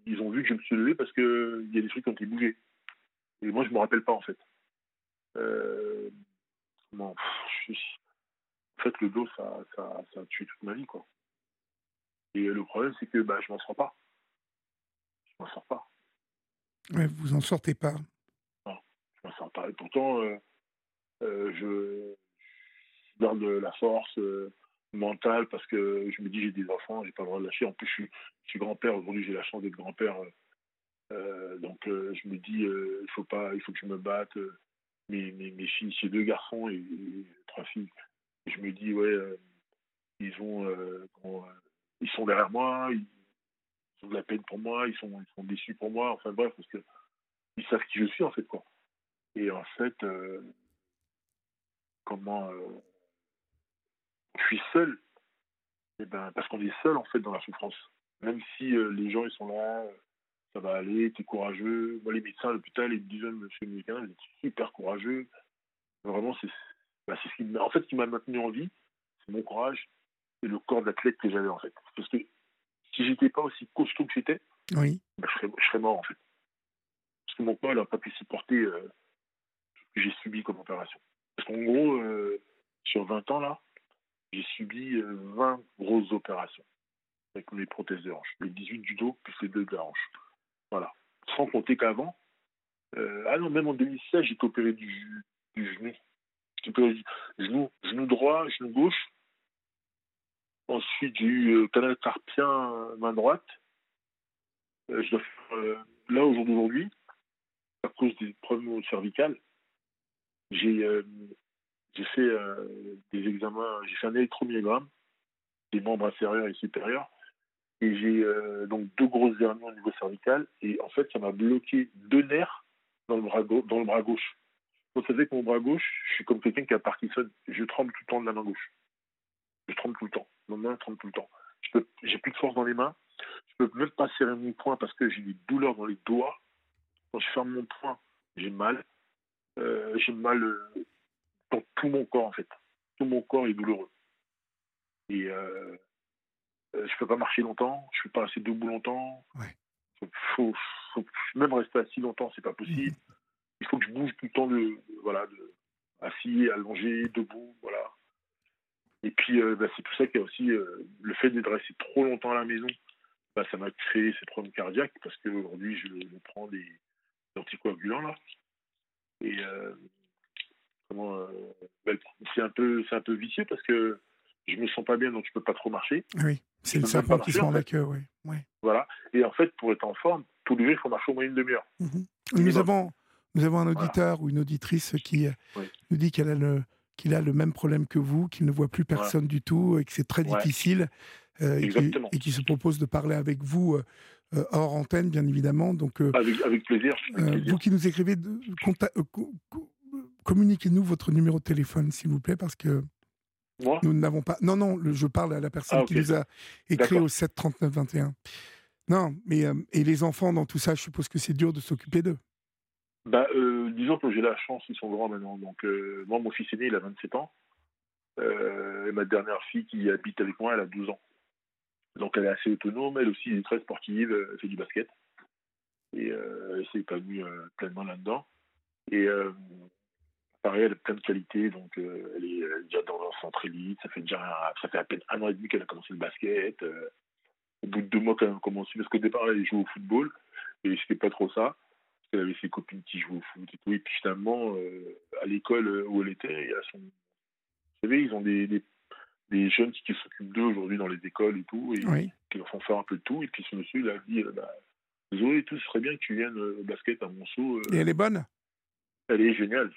ils ont vu que je me suis levé parce qu'il y a des trucs qui ont été bougés. Et moi, je ne me rappelle pas, en fait. en fait, le dos, ça, ça, ça, a tué toute ma vie, quoi. Et le problème, c'est que bah, je m'en sors pas. Je m'en sors pas. Ouais, vous en sortez pas. Non, je m'en sors pas. Et pourtant, je garde la force, mental parce que je me dis j'ai des enfants, j'ai pas le droit de lâcher. En plus, je suis, grand-père. Aujourd'hui, j'ai la chance d'être grand-père. Euh, donc, euh, je me dis il faut pas, il faut que je me batte. mes, mes, filles, j'ai deux garçons et, trois filles. je me dis, ouais, ils, ont, ils sont derrière moi, ils, ont de la peine pour moi, ils sont, ils sont déçus pour moi, enfin bref, parce que ils savent qui je suis en fait, quoi. Et en fait, comment je suis seul, eh ben, parce qu'on est seul en fait dans la souffrance. Même si les gens ils sont là, ça va aller, tu es courageux. Moi, les médecins à l'hôpital, ils me disaient, monsieur le médecin, vous êtes super courageux. Vraiment, c'est bah, ce qui, en fait, qui m'a maintenu en vie, c'est mon courage et le corps d'athlète que j'avais, en fait. Parce que si j'étais pas aussi costaud que j'étais, oui. Bah, je, serais, mort, en fait. Parce que mon corps n'a pas pu supporter euh, ce que j'ai subi comme opération. Parce qu'en gros, euh, sur 20 ans, là, j'ai subi 20 euh, grosses opérations avec mes prothèses de hanche. Les 18 du dos, plus les deux de la hanche. Voilà. Sans compter qu'avant, euh, ah non, même en 2016, j'ai opéré du, genou. Genou, droit, genou gauche. Ensuite, j'ai eu euh, canal carpien, main droite. Euh, je dois faire, là, au jour d'aujourd'hui, à cause des problèmes cervicales, j'ai j'ai fait des examens, j'ai fait un électromyogramme des membres inférieurs et supérieurs et j'ai euh, donc deux grosses hernies au niveau cervical. Et en fait, ça m'a bloqué deux nerfs dans le bras, gauche. Vous savez que mon bras gauche, je suis comme quelqu'un qui a Parkinson. Je tremble tout le temps de la main gauche. Je tremble tout le temps. Mon main tremble tout le temps. J'ai plus de force dans les mains. Je peux même pas serrer mon poing parce que j'ai des douleurs dans les doigts. Quand je ferme mon poing, j'ai mal. Euh, j'ai mal euh, dans tout mon corps en fait. Tout mon corps est douloureux. Et euh, je peux pas marcher longtemps, je peux pas rester debout longtemps. Faut, même rester assis longtemps, c'est pas possible. Mhm. Il faut que je bouge tout le temps de, voilà, de, assis, allongé, debout, voilà. Et puis, euh, bah, c'est tout ça qu'il y a aussi euh, le fait d'être resté trop longtemps à la maison. Bah, ça m'a créé ces problèmes cardiaques parce qu'aujourd'hui, je, je, prends des, anticoagulants là. Et comment, bah, c'est un peu, c'est un peu vicieux parce que je me sens pas bien, donc je peux pas trop marcher. Oui, c'est le serpent qui se mord la queue, oui. Voilà. Et en fait, pour être en forme, tous les jours, il faut marcher au moins une demi-heure. Mhm. Nous avons, nous avons un auditeur ou une auditrice qui euh, nous dit qu'elle a le qu'il a le même problème que vous, qu'il ne voit plus personne du tout et que c'est très difficile euh, et, qui, se propose de parler avec vous euh, hors antenne, bien évidemment. Donc, avec, plaisir, Vous qui nous écrivez, communiquez-nous votre numéro de téléphone, s'il vous plaît, parce que nous n'avons pas. Non, non, je parle à la personne ah, qui nous a écrit au 7 39 21. Non, mais euh, et les enfants dans tout ça, je suppose que c'est dur de s'occuper d'eux. Bah, euh, disons que j'ai la chance, ils sont grands maintenant. Donc, euh, moi, mon fils aîné, il a 27 ans. et ma dernière fille qui habite avec moi, elle a 12 ans. Donc, elle est assez autonome. Elle aussi, elle est très sportive. Elle fait du basket. Et elle s'est épanouie pleinement là-dedans. Et pareil, elle a plein de qualités, donc euh, elle, est, déjà dans un centre élite, ça fait déjà ça fait à peine un an et demi qu'elle a commencé le basket. Euh, au bout de deux mois qu'elle a commencé, parce qu'au départ elle jouait au football, et c'était pas trop ça, parce qu'elle avait ses copines qui jouaient au foot et tout, et puis finalement, euh, à l'école où elle était, son... vous savez, ils ont des, des, jeunes qui, s'occupent d'eux aujourd'hui dans les écoles et tout, et qui leur font faire un peu de tout, et puis ce monsieur il a dit, bah, Zoé, tout, ce serait bien que tu viennes au basket à Monceau. et elle est bonne? Elle est géniale.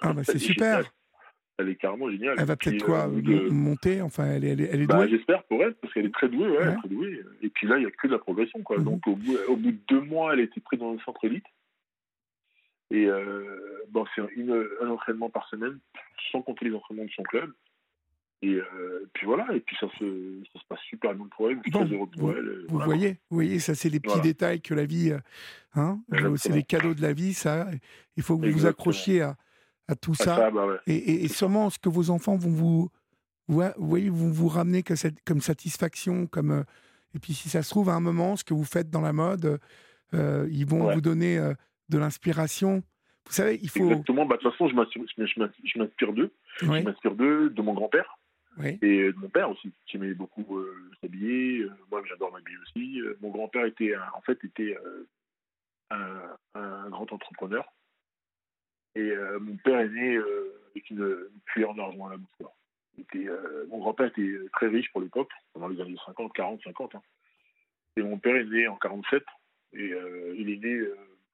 Ah bah c'est super. Elle est carrément géniale. Elle va peut-être quoi euh, monter Enfin, elle est, elle est, bah, douée. J'espère pour elle, parce qu'elle est très douée, ouais, très douée. Et puis là, il n'y a que de la progression, quoi. Mhm. Donc au bout, au bout de deux mois, elle a été prise dans un centre élite. Et euh, bon, c'est un entraînement par semaine, sans compter les entraînements de son club. Et euh, puis voilà, et puis ça se, ça se passe super bien pour elle. Très heureux pour vous, elle. Vous voyez, vous voyez, ça c'est les petits détails que la vie, euh, hein, c'est les cadeaux de la vie, ça. Il faut que vous vous accrochiez à, à tout ça. Bah et, et, sûrement ce que vos enfants vont vous, vous voyez, vont vous ramener que cette, comme satisfaction, comme euh, et puis si ça se trouve à un moment, ce que vous faites dans la mode, ils vont vous donner de l'inspiration. Vous savez, il faut. Exactement. Bah, de toute façon, je m'inspire d'eux. Je m'inspire d'eux, de mon grand-père. Et de mon père aussi, qui aimait beaucoup euh, s'habiller. Euh, moi, j'adore m'habiller aussi. Euh, mon grand-père était, en fait, était un, grand entrepreneur. Et mon père est né avec une, cuillère en argent à la bouche. Mon grand-père était très riche pour l'époque, pendant les années 50, 40, 50. Et mon père est né en 47. Et il est né,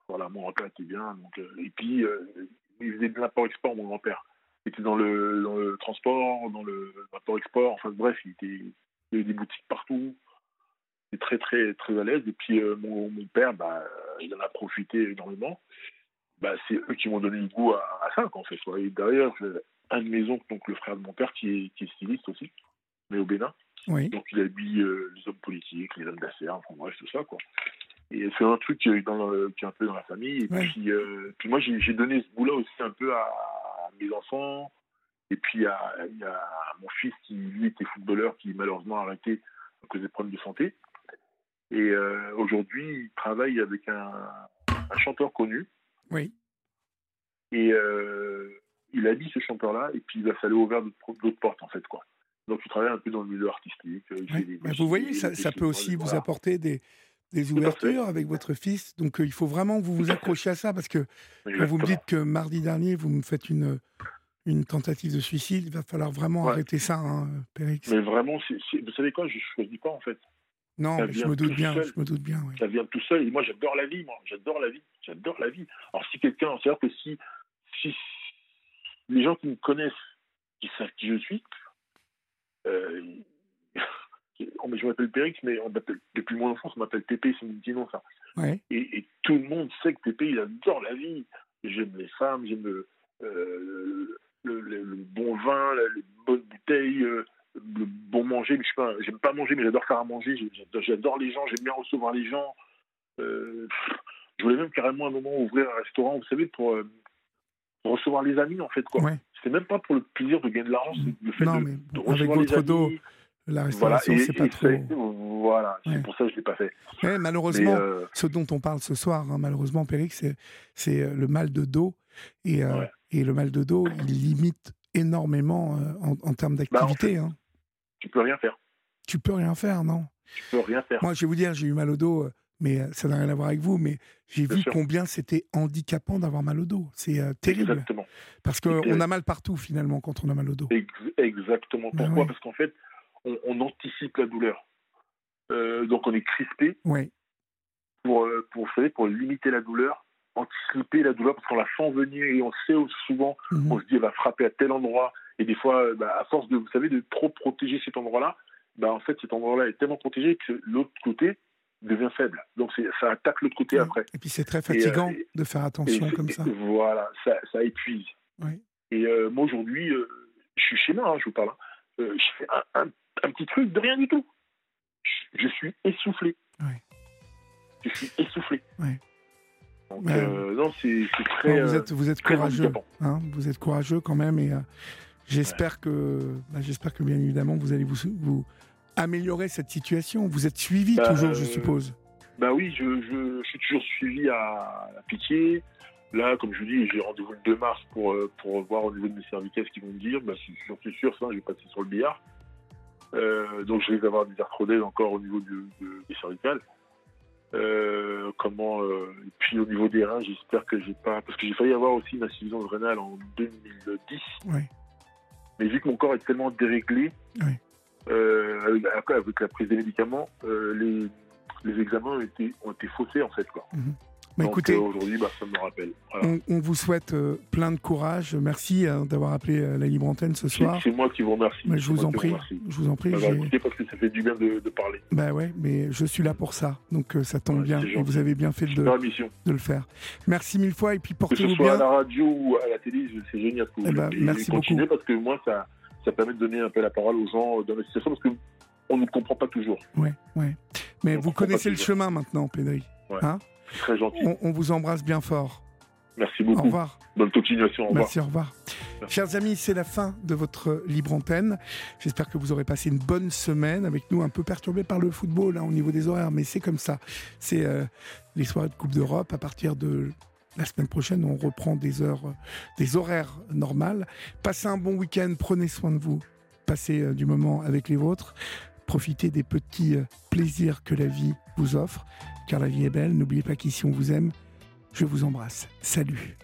voilà, mon grand-père était bien. Et puis, il faisait de l'import-export, mon grand-père. Il était dans le, dans le transport, dans le l'import-export, enfin bref, il, était, il y avait des boutiques partout. Il était très, très, très à l'aise. Et puis, euh, mon, mon, père, bah, il en a profité énormément. Bah, c'est eux qui m'ont donné le goût à, à ça, en fait. Et derrière, un de mes oncles, donc le frère de mon père, qui est, qui est styliste aussi, mais au Bénin. Oui. Donc, il habille euh, les hommes politiques, les hommes d'affaires, enfin bref, tout ça, quoi. Et c'est un truc qui est, dans, qui est un peu dans la famille. Et Ouais. puis, euh, puis moi, j'ai donné ce goût-là aussi un peu à mes enfants. Et puis, il y a mon fils qui, lui, était footballeur, qui malheureusement a arrêté à cause des problèmes de santé. Et euh, aujourd'hui, il travaille avec un, un chanteur connu. Oui. Et euh, il a dit ce chanteur-là, et puis bah, ça lui a ouvert d'autres portes, en fait, quoi. Donc, il travaille un peu dans le milieu artistique. euh, il des vous voyez, des- ça, peut aussi vous apporter des, des ouvertures avec votre fils. Donc euh, il faut vraiment que vous vous accrochiez à ça parce que quand vous me dites que mardi dernier, vous me faites une, une tentative de suicide, il va falloir vraiment Ouais. arrêter ça, hein, Périx. Mais vraiment, vous savez quoi, je choisis pas, en fait. non, mais je me doute bien, je me doute bien. oui. ça vient tout seul. Et moi, j'adore la vie, moi. J'adore la vie. J'adore la vie. Alors, si quelqu'un, c'est-à-dire que si, si les gens qui me connaissent, qui savent qui je suis, euh, je m'appelle Périx, mais on depuis mon enfance, on m'appelle Pépé, c'est mon petit nom, ça. Ouais. Et, et tout le monde sait que Pépé, il adore la vie. J'aime les femmes, j'aime le, euh, le, le- le bon vin, les bonnes bouteilles, euh, le bon manger. Mais je suis pas, j'aime pas manger, mais j'adore faire à manger. J'adore, les gens, j'aime bien recevoir les gens. Euh, je voulais même carrément à un moment ouvrir un restaurant, vous savez, pour, recevoir les amis, en fait. Quoi. Ouais. C'est même pas pour le plaisir de gagner de l'argent, c'est le fait Non, de, mais de avec recevoir les amis. dos, la restauration, c'est pas trop. voilà, Ouais. c'est pour ça que je l'ai pas fait. Mais Mais, malheureusement, euh, ce dont on parle ce soir, hein, malheureusement, Périx, c'est, euh, le mal de dos. Et, euh, Ouais. et le mal de dos, il limite énormément euh, en, en termes Bah, d'activité. hein. tu peux rien faire. Tu peux rien faire, non? Tu peux rien faire. Moi, je vais vous dire, j'ai eu mal au dos, mais ça n'a rien à voir avec vous, mais j'ai vu sûr. combien c'était handicapant d'avoir mal au dos. C'est euh, terrible. Exactement. Parce qu'on a mal partout, finalement, quand on a mal au dos. Ex- exactement. Ben Pourquoi? ouais. Parce qu'en fait, on, on anticipe la douleur. Euh, donc on est crispé Oui, pour, euh, pour, vous savez, pour limiter la douleur, anticiper la douleur parce qu'on la sent venir et on sait souvent, Mhm. on se dit elle va frapper à tel endroit. Et des fois, euh, bah, à force de, vous savez, de trop protéger cet endroit-là, bah, en fait, cet endroit-là est tellement protégé que l'autre côté devient faible. Donc ça attaque l'autre côté après. Et puis c'est très fatigant et- de faire attention comme et ça. Voilà, ça, ça épuise. Et euh, moi aujourd'hui, je suis chez moi, hein, je vous parle. hein. Je fais un, un- un petit truc de rien du tout. Je, suis essoufflé. Je suis essoufflé. Ouais. Donc Ouais. euh, non, c'est très. Vous euh, êtes, vous êtes courageux. hein, vous êtes courageux quand même. Et euh, j'espère que, bah, j'espère que bien évidemment, vous allez vous, vous améliorer cette situation. Vous êtes suivi Bah, toujours, je euh, suppose. Bah oui, je, je, je suis toujours suivi à la pitié. Là, comme je vous dis, j'ai rendez-vous le 2 mars pour, euh, pour voir au niveau de mes cervicales ce qu'ils vont me dire. Bah, je- j'en suis sûr, ça, je vais passer sur le billard. Euh, donc, je vais avoir des arthrodèses encore au niveau du- de- des cervicales. Euh, comment euh, et puis au niveau des reins, j'espère que j'ai pas parce que j'ai failli avoir aussi une insuffisance rénale en 2010. Ouais. Mais vu que mon corps est tellement déréglé, euh, avec, après, avec la prise des médicaments, les, les examens ont été, ont été faussés en fait quoi. Bah, Donc écoutez, euh, aujourd'hui, bah, ça me rappelle. Voilà. on, on vous souhaite euh, plein de courage. Merci euh, d'avoir appelé la Libre Antenne ce soir. c'est moi qui vous remercie. Je vous en prie. Je vous en prie. d'avoir j'ai- écouté parce que ça fait du bien de, de parler. Bah ouais, mais je suis là pour ça. Donc ça tombe Ouais, bien. Et vous avez bien fait de, le faire. Merci mille fois et puis Que ce portez-vous soit à bien. la radio ou à la télé, c'est génial que vous Eh ben. Et merci beaucoup. parce que moi, ça, ça permet de donner un peu la parole aux gens dans la situation parce qu'on ne comprend pas toujours. Ouais, ouais. Mais On vous connaissez le toujours. chemin maintenant, Pédri. C'est très gentil. On, on vous embrasse bien fort. Merci Au beaucoup. revoir. Bonne continuation. Au revoir. Merci, au revoir. Chers amis, c'est la fin de votre libre antenne. J'espère que vous aurez passé une bonne semaine avec nous, un peu perturbés par le football hein, au niveau des horaires, mais c'est comme ça. C'est euh, les soirées de Coupe d'Europe. À partir de la semaine prochaine, on reprend des heures, des horaires normales. Passez un bon week-end, prenez soin de vous, passez euh, du moment avec les vôtres, profitez des petits euh, plaisirs que la vie vous offre, car la vie est belle. N'oubliez pas qu'ici on vous aime. Je vous embrasse. Salut.